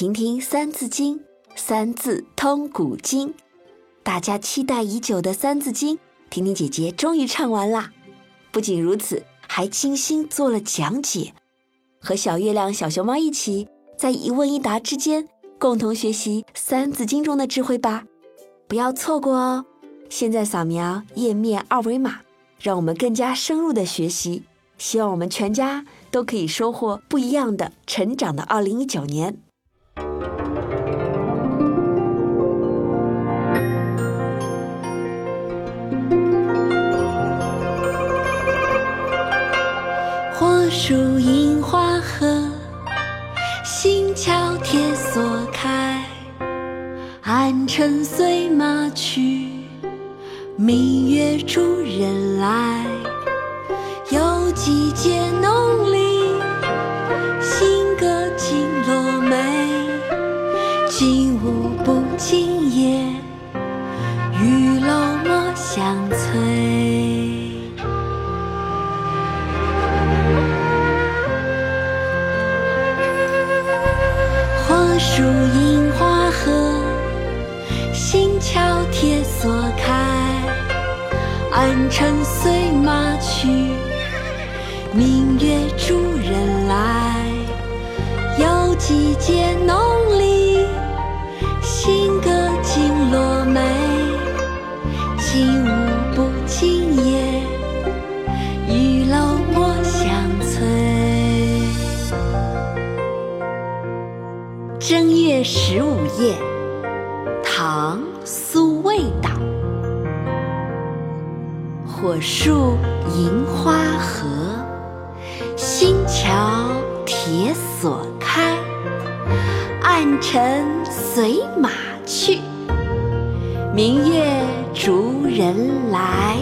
听听《三字经》，三字通古今。大家期待已久的《三字经》，婷婷姐姐终于唱完啦！不仅如此，还精心做了讲解，和小月亮、小熊猫一起，在一问一答之间，共同学习《三字经》中的智慧吧！不要错过哦！现在扫描页面二维码，让我们更加深入的学习。希望我们全家都可以收获不一样的成长的二零一九年。树银花合，星桥铁锁开。暗尘随马去，明月逐人来。有季节火树银花合，心桥铁锁开。暗尘随马去，明月逐人来。又几节浓里，新歌尽落梅。今十五夜，唐·苏味道。火树银花合，星桥铁锁开。暗尘随马去，明月逐人来。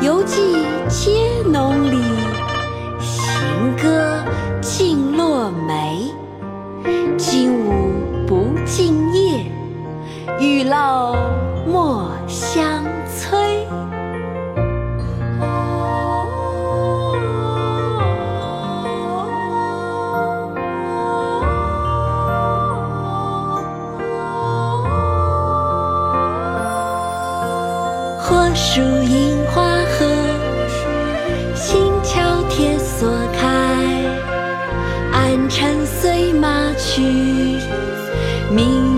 犹记皆浓惊夜，玉楼莫相催。火树银花合，星桥铁锁开。暗尘随马去，明月逐人来。